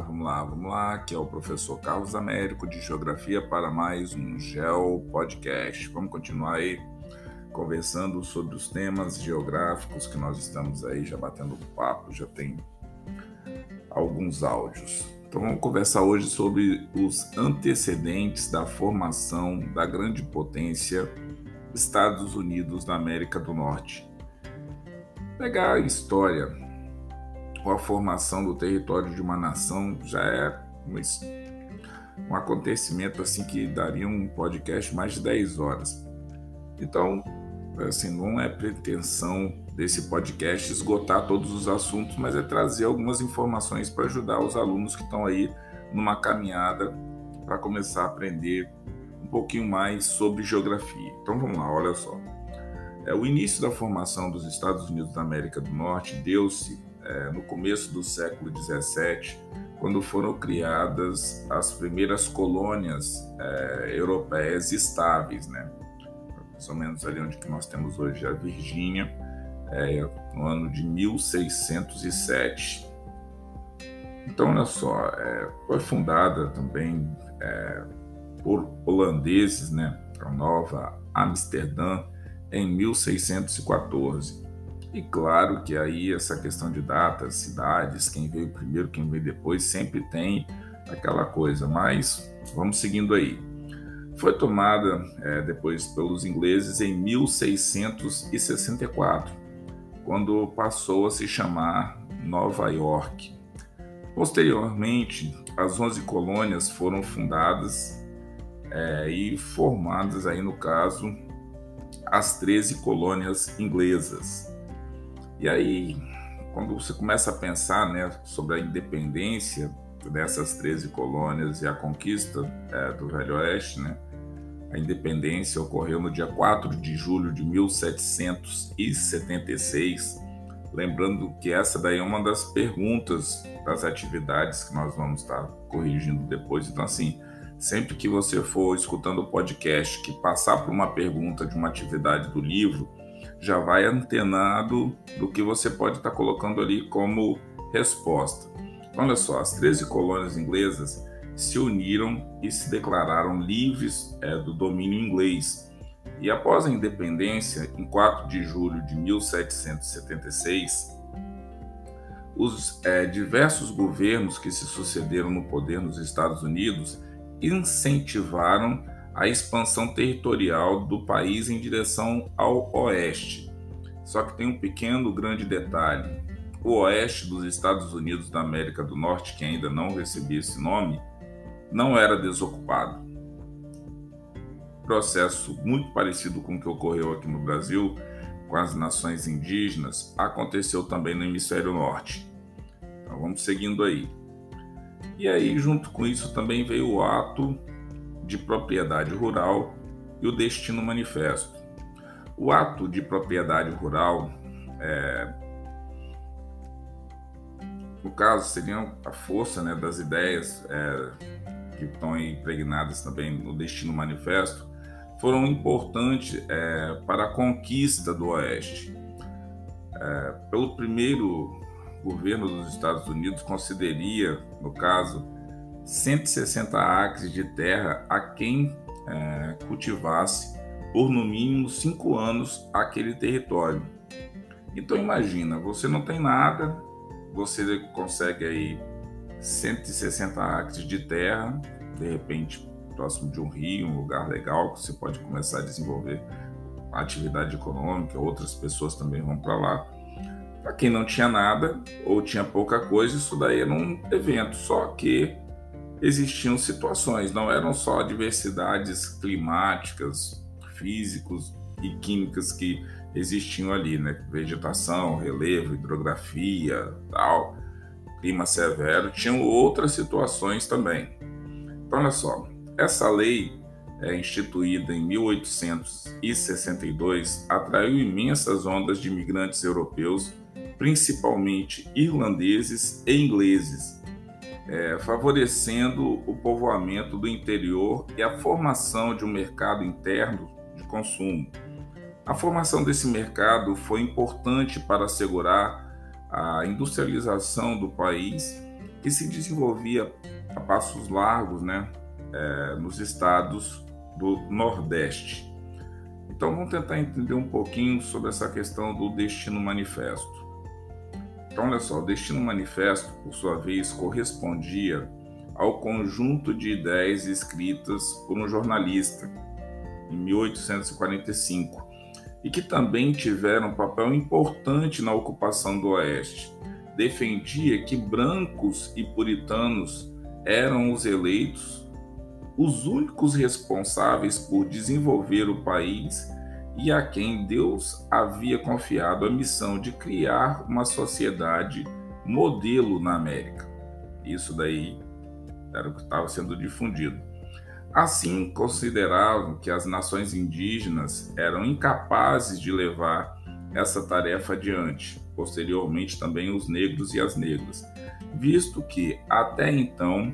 vamos lá, vamos lá, que é o professor Carlos Américo de Geografia para mais um Geo Podcast. Vamos continuar aí conversando sobre os temas geográficos que nós estamos aí já batendo papo, já tem alguns áudios. Então vamos conversar hoje sobre os antecedentes da formação da grande potência Estados Unidos da América do Norte. Pegar a história a formação do território de uma nação já é um, um acontecimento assim que daria um podcast mais de 10 horas. Então, assim, não é pretensão desse podcast esgotar todos os assuntos, mas é trazer algumas informações para ajudar os alunos que estão aí numa caminhada para começar a aprender um pouquinho mais sobre geografia. Então vamos lá, olha só. É, o início da formação dos Estados Unidos da América do Norte deu-se é, no começo do século XVII, quando foram criadas as primeiras colônias é, europeias estáveis, né? mais ou menos ali onde que nós temos hoje a Virgínia, é, no ano de 1607. Então, olha só, é, foi fundada também é, por holandeses, né, a Nova Amsterdã, em 1614. E claro que aí essa questão de datas, cidades, quem veio primeiro, quem veio depois, sempre tem aquela coisa, mas vamos seguindo aí. Foi tomada é, depois pelos ingleses em 1664, quando passou a se chamar Nova York. Posteriormente, as 11 colônias foram fundadas é, e formadas aí no caso as 13 colônias inglesas. E aí, quando você começa a pensar né, sobre a independência dessas 13 colônias e a conquista é, do Velho Oeste, né, a independência ocorreu no dia 4 de julho de 1776. Lembrando que essa daí é uma das perguntas das atividades que nós vamos estar corrigindo depois. Então, assim, sempre que você for escutando o podcast que passar por uma pergunta de uma atividade do livro, já vai antenado do que você pode estar colocando ali como resposta. Olha só, as 13 colônias inglesas se uniram e se declararam livres é, do domínio inglês. E após a independência, em 4 de julho de 1776, os é, diversos governos que se sucederam no poder nos Estados Unidos incentivaram a expansão territorial do país em direção ao oeste. Só que tem um pequeno, grande detalhe. O oeste dos Estados Unidos da América do Norte, que ainda não recebia esse nome, não era desocupado. Processo muito parecido com o que ocorreu aqui no Brasil com as nações indígenas aconteceu também no hemisfério norte. Então vamos seguindo aí. E aí, junto com isso, também veio o ato de propriedade rural e o destino manifesto. O ato de propriedade rural, é, no caso, seria a força né, das ideias é, que estão impregnadas também no destino manifesto, foram importantes é, para a conquista do Oeste. É, pelo primeiro governo dos Estados Unidos, consideraria, no caso, 160 acres de terra a quem é, cultivasse por no mínimo cinco anos aquele território. Então imagina, você não tem nada, você consegue aí 160 acres de terra, de repente próximo de um rio, um lugar legal que você pode começar a desenvolver atividade econômica, outras pessoas também vão para lá. Para quem não tinha nada ou tinha pouca coisa, isso daí era um evento, só que existiam situações, não eram só diversidades climáticas, físicos e químicas que existiam ali, né? Vegetação, relevo, hidrografia, tal, clima severo, tinham outras situações também. Então, olha só, essa lei é, instituída em 1862 atraiu imensas ondas de imigrantes europeus, principalmente irlandeses e ingleses, é, favorecendo o povoamento do interior e a formação de um mercado interno de consumo. A formação desse mercado foi importante para assegurar a industrialização do país que se desenvolvia a passos largos né, é, nos estados do Nordeste. Então vamos tentar entender um pouquinho sobre essa questão do destino manifesto. Então, olha só, o destino manifesto, por sua vez, correspondia ao conjunto de ideias escritas por um jornalista em 1845 e que também tiveram um papel importante na ocupação do Oeste. Defendia que brancos e puritanos eram os eleitos, os únicos responsáveis por desenvolver o país e a quem Deus havia confiado a missão de criar uma sociedade modelo na América. Isso daí era o que estava sendo difundido. Assim, consideravam que as nações indígenas eram incapazes de levar essa tarefa adiante, posteriormente também os negros e as negras, visto que até então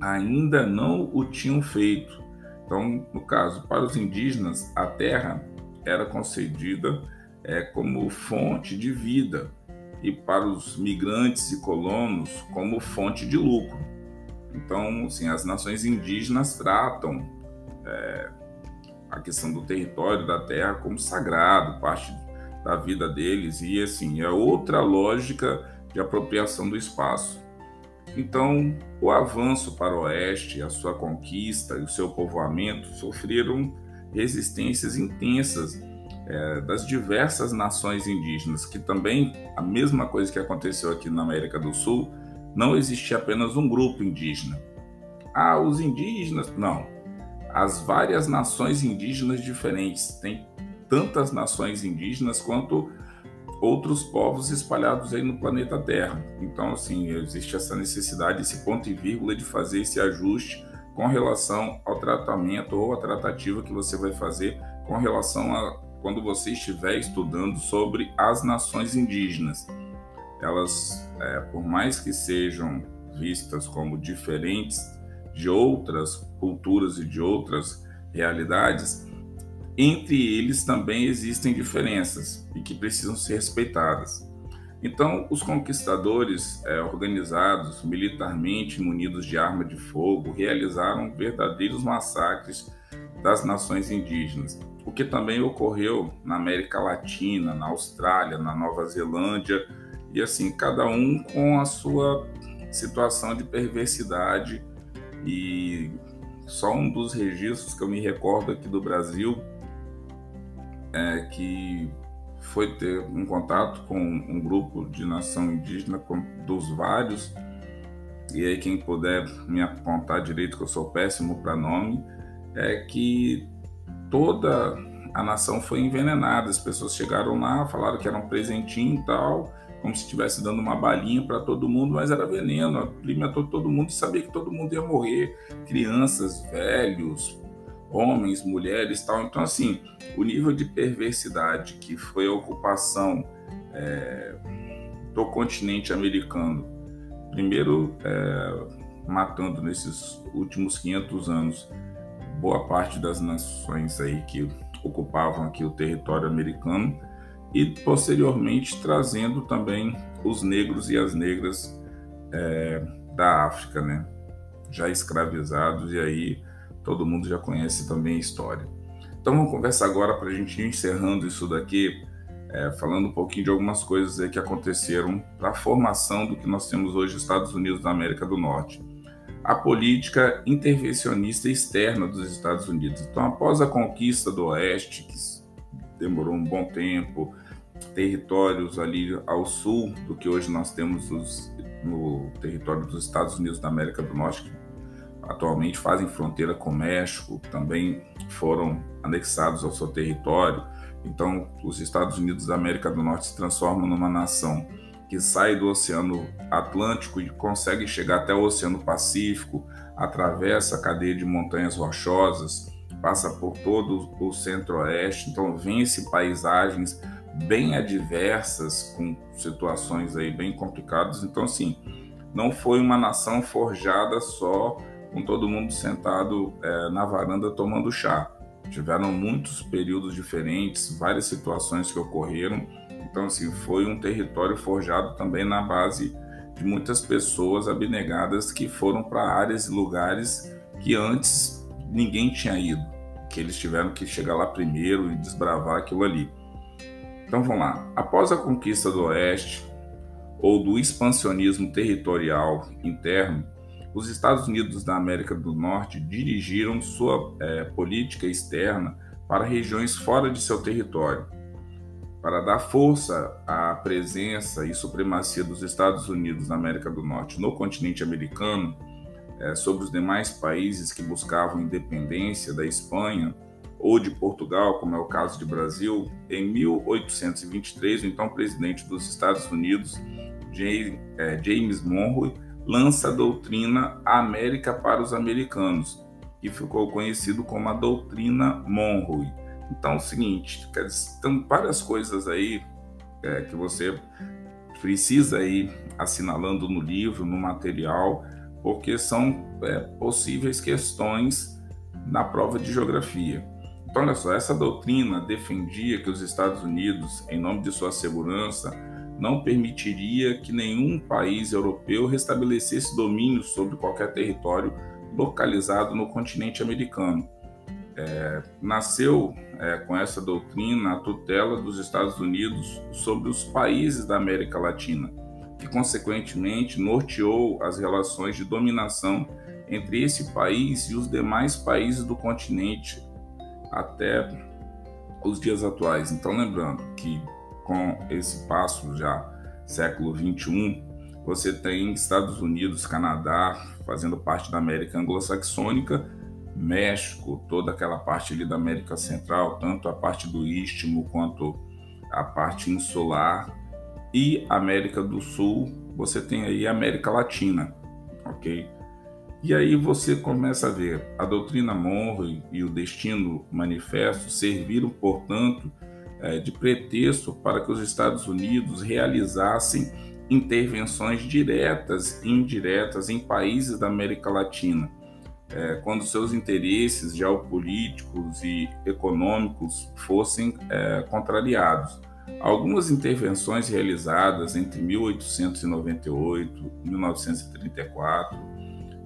ainda não o tinham feito. Então, no caso, para os indígenas, a terra era concedida é, como fonte de vida e para os migrantes e colonos como fonte de lucro. Então, assim, as nações indígenas tratam é, a questão do território, da terra, como sagrado, parte da vida deles, e assim, é outra lógica de apropriação do espaço. Então, o avanço para o oeste, a sua conquista e o seu povoamento sofreram resistências intensas é, das diversas nações indígenas, que também, a mesma coisa que aconteceu aqui na América do Sul, não existia apenas um grupo indígena. Ah, os indígenas. Não. As várias nações indígenas diferentes. Tem tantas nações indígenas quanto outros povos espalhados aí no planeta Terra. Então, assim, existe essa necessidade, esse ponto e vírgula de fazer esse ajuste com relação ao tratamento ou a tratativa que você vai fazer com relação a quando você estiver estudando sobre as nações indígenas elas, é, por mais que sejam vistas como diferentes de outras culturas e de outras realidades, entre eles também existem diferenças e que precisam ser respeitadas. Então, os conquistadores é, organizados militarmente, munidos de arma de fogo, realizaram verdadeiros massacres das nações indígenas, o que também ocorreu na América Latina, na Austrália, na Nova Zelândia, e assim, cada um com a sua situação de perversidade e só um dos registros que eu me recordo aqui do Brasil é que foi ter um contato com um grupo de nação indígena dos vários. E aí quem puder me apontar direito que eu sou péssimo para nome é que toda a nação foi envenenada. As pessoas chegaram lá falaram que era um presentinho e tal como se estivesse dando uma balinha para todo mundo, mas era veneno, alimentou todo mundo e sabia que todo mundo ia morrer, crianças, velhos, homens, mulheres, tal. Então assim, o nível de perversidade que foi a ocupação é, do continente americano, primeiro é, matando nesses últimos 500 anos boa parte das nações aí que ocupavam aqui o território americano e posteriormente trazendo também os negros e as negras é, da África, né? já escravizados, e aí todo mundo já conhece também a história. Então vamos conversar agora para a gente ir encerrando isso daqui, é, falando um pouquinho de algumas coisas que aconteceram para a formação do que nós temos hoje Estados Unidos da América do Norte. A política intervencionista externa dos Estados Unidos. Então, após a conquista do Oeste, que demorou um bom tempo, territórios ali ao sul do que hoje nós temos os, no território dos Estados Unidos da América do Norte, que atualmente fazem fronteira com o México, também foram anexados ao seu território. Então, os Estados Unidos da América do Norte se transformam numa nação que sai do Oceano Atlântico e consegue chegar até o Oceano Pacífico, atravessa a cadeia de montanhas rochosas, passa por todo o centro-oeste, então vence paisagens bem adversas, com situações aí bem complicadas. Então, assim, não foi uma nação forjada só com todo mundo sentado é, na varanda tomando chá. Tiveram muitos períodos diferentes, várias situações que ocorreram. Então, assim, foi um território forjado também na base de muitas pessoas abnegadas que foram para áreas e lugares que antes ninguém tinha ido, que eles tiveram que chegar lá primeiro e desbravar aquilo ali. Então vamos lá. Após a conquista do Oeste ou do expansionismo territorial interno, os Estados Unidos da América do Norte dirigiram sua é, política externa para regiões fora de seu território. Para dar força à presença e supremacia dos Estados Unidos da América do Norte no continente americano é, sobre os demais países que buscavam independência da Espanha ou de Portugal, como é o caso de Brasil, em 1823, o então presidente dos Estados Unidos, é, James Monroe, lança a doutrina América para os Americanos, que ficou conhecido como a doutrina Monroe. Então é o seguinte, tem várias coisas aí é, que você precisa ir assinalando no livro, no material, porque são é, possíveis questões na prova de geografia. Então, olha só, essa doutrina defendia que os Estados Unidos, em nome de sua segurança, não permitiria que nenhum país europeu restabelecesse domínio sobre qualquer território localizado no continente americano. É, nasceu é, com essa doutrina a tutela dos Estados Unidos sobre os países da América Latina, que consequentemente norteou as relações de dominação entre esse país e os demais países do continente até os dias atuais. Então, lembrando que com esse passo já século 21, você tem Estados Unidos, Canadá fazendo parte da América anglo-saxônica, México, toda aquela parte ali da América Central, tanto a parte do Istmo quanto a parte insular, e América do Sul, você tem aí América Latina, ok? E aí você começa a ver a doutrina Monroe e o destino manifesto serviram, portanto, de pretexto para que os Estados Unidos realizassem intervenções diretas e indiretas em países da América Latina, é, quando seus interesses geopolíticos e econômicos fossem é, contrariados. Algumas intervenções realizadas entre 1898 e 1934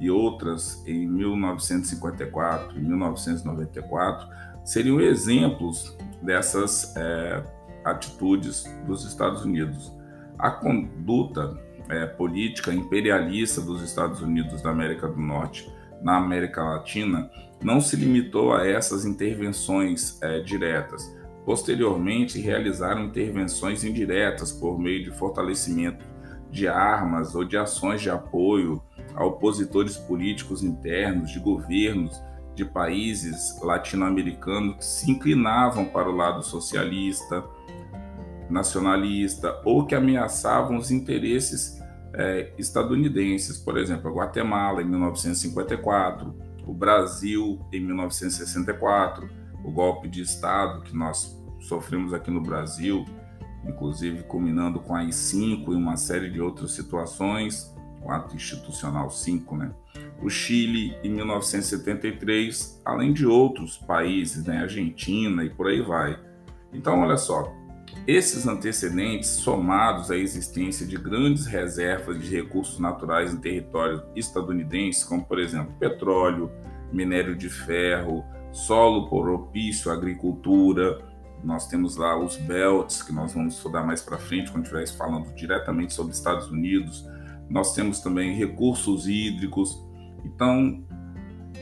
e outras em 1954 e 1994 seriam exemplos dessas é, atitudes dos Estados Unidos. A conduta é, política imperialista dos Estados Unidos da América do Norte na América Latina não se limitou a essas intervenções é, diretas. Posteriormente, realizaram intervenções indiretas por meio de fortalecimento de armas ou de ações de apoio a opositores políticos internos, de governos de países latino-americanos que se inclinavam para o lado socialista, nacionalista ou que ameaçavam os interesses é, estadunidenses, por exemplo, a Guatemala em 1954, o Brasil em 1964, o golpe de Estado que nós sofremos aqui no Brasil, inclusive culminando com a I-5 e uma série de outras situações, o ato institucional 5, né? O Chile em 1973, além de outros países, né, Argentina e por aí vai. Então, olha só, esses antecedentes, somados à existência de grandes reservas de recursos naturais em território estadunidense, como por exemplo petróleo, minério de ferro, solo propício à agricultura, nós temos lá os belts, que nós vamos estudar mais para frente quando estiver falando diretamente sobre Estados Unidos. Nós temos também recursos hídricos, então,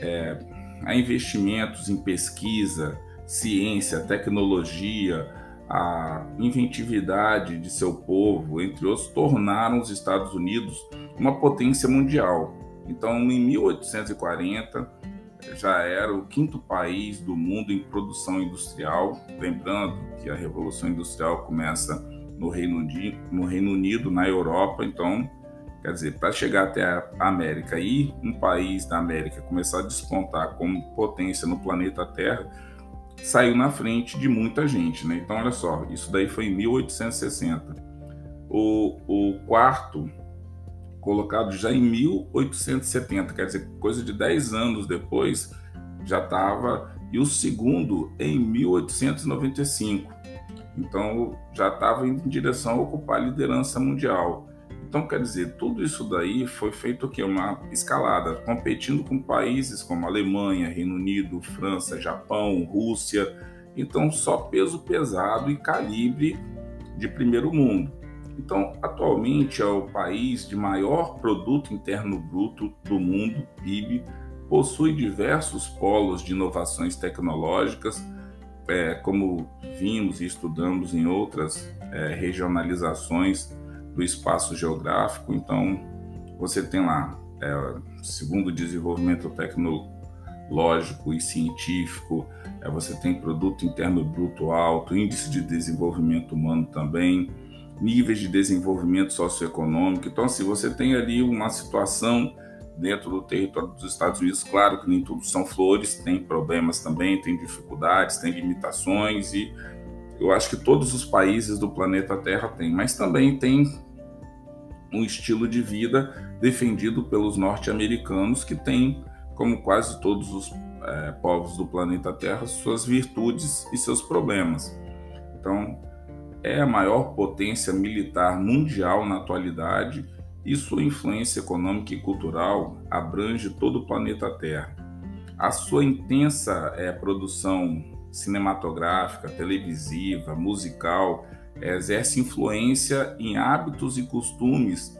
é, há investimentos em pesquisa, ciência, tecnologia, a inventividade de seu povo, entre outros, tornaram os Estados Unidos uma potência mundial. Então, em 1840, já era o quinto país do mundo em produção industrial. Lembrando que a Revolução Industrial começa no Reino Unido, no Reino Unido na Europa, então Quer dizer, para chegar até a América e um país da América começar a despontar como potência no planeta Terra, saiu na frente de muita gente, né? Então, olha só, isso daí foi em 1860. O, o quarto, colocado já em 1870, quer dizer, coisa de 10 anos depois, já estava. E o segundo em 1895. Então, já estava em direção a ocupar a liderança mundial. Então, quer dizer, tudo isso daí foi feito que uma escalada, competindo com países como Alemanha, Reino Unido, França, Japão, Rússia. Então, só peso pesado e calibre de primeiro mundo. Então, atualmente é o país de maior produto interno bruto do mundo, PIB, possui diversos polos de inovações tecnológicas, é, como vimos e estudamos em outras é, regionalizações do espaço geográfico. Então, você tem lá, é, segundo desenvolvimento tecnológico e científico, é, você tem produto interno bruto alto, índice de desenvolvimento humano também, níveis de desenvolvimento socioeconômico. Então, assim, você tem ali uma situação dentro do território dos Estados Unidos. Claro que nem tudo são flores, tem problemas também, tem dificuldades, tem limitações e eu acho que todos os países do planeta Terra têm, mas também tem um estilo de vida defendido pelos norte-americanos que tem, como quase todos os é, povos do planeta Terra, suas virtudes e seus problemas. Então, é a maior potência militar mundial na atualidade e sua influência econômica e cultural abrange todo o planeta Terra. A sua intensa é, produção cinematográfica, televisiva, musical, exerce influência em hábitos e costumes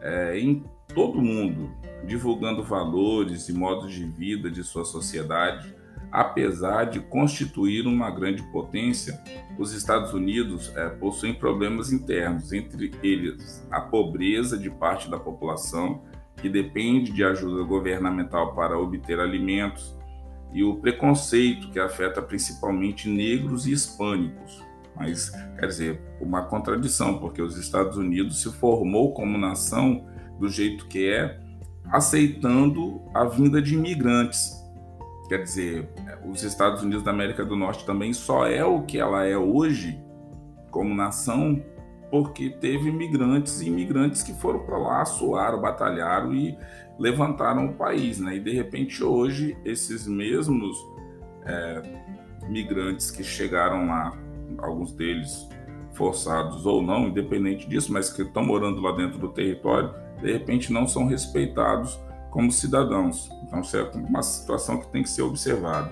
é, em todo o mundo, divulgando valores e modos de vida de sua sociedade apesar de constituir uma grande potência, os Estados Unidos é, possuem problemas internos, entre eles a pobreza de parte da população, que depende de ajuda governamental para obter alimentos, e o preconceito, que afeta principalmente negros e hispânicos. Mas, quer dizer, uma contradição, porque os Estados Unidos se formou como nação do jeito que é, aceitando a vinda de imigrantes Quer dizer, os Estados Unidos da América do Norte também só é o que ela é hoje como nação porque teve imigrantes e imigrantes que foram para lá, suaram, batalharam e levantaram o país, né? E de repente hoje esses mesmos é, migrantes que chegaram lá, alguns deles forçados ou não, independente disso, mas que estão morando lá dentro do território, de repente não são respeitados como cidadãos. Então, é uma situação que tem que ser observada.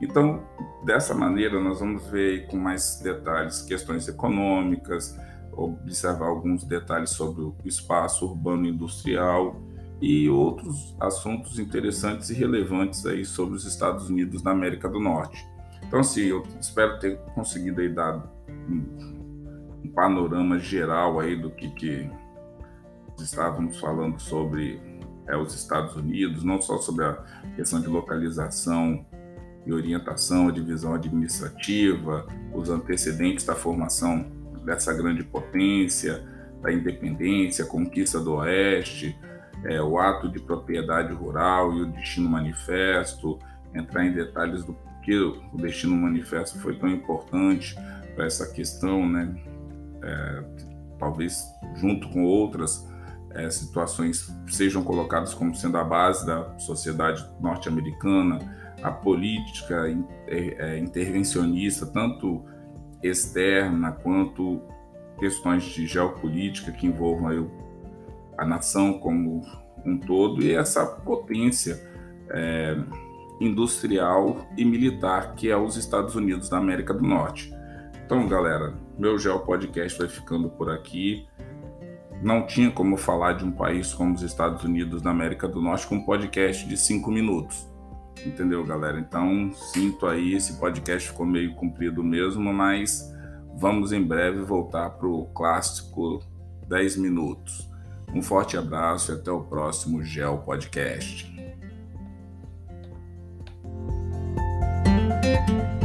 Então, dessa maneira, nós vamos ver com mais detalhes questões econômicas, observar alguns detalhes sobre o espaço urbano industrial e outros assuntos interessantes e relevantes aí sobre os Estados Unidos da América do Norte. Então, assim, eu espero ter conseguido aí dar um, um panorama geral aí do que, que estávamos falando sobre é, os Estados Unidos, não só sobre a questão de localização e orientação, a divisão administrativa, os antecedentes da formação dessa grande potência, da independência, a conquista do Oeste, é, o ato de propriedade rural e o destino manifesto, entrar em detalhes do porquê o destino manifesto foi tão importante para essa questão, né? É, talvez junto com outras é, situações sejam colocadas como sendo a base da sociedade norte-americana, a política é, é, intervencionista, tanto externa quanto questões de geopolítica que envolvam a nação como um todo e essa potência é, industrial e militar que é os Estados Unidos da América do Norte. Então, galera, meu Geo Podcast vai ficando por aqui não tinha como falar de um país como os Estados Unidos da América do Norte com um podcast de cinco minutos. Entendeu, galera? Então, sinto aí, esse podcast ficou meio comprido mesmo, mas vamos em breve voltar para o clássico 10 minutos. Um forte abraço e até o próximo Gel Podcast. Música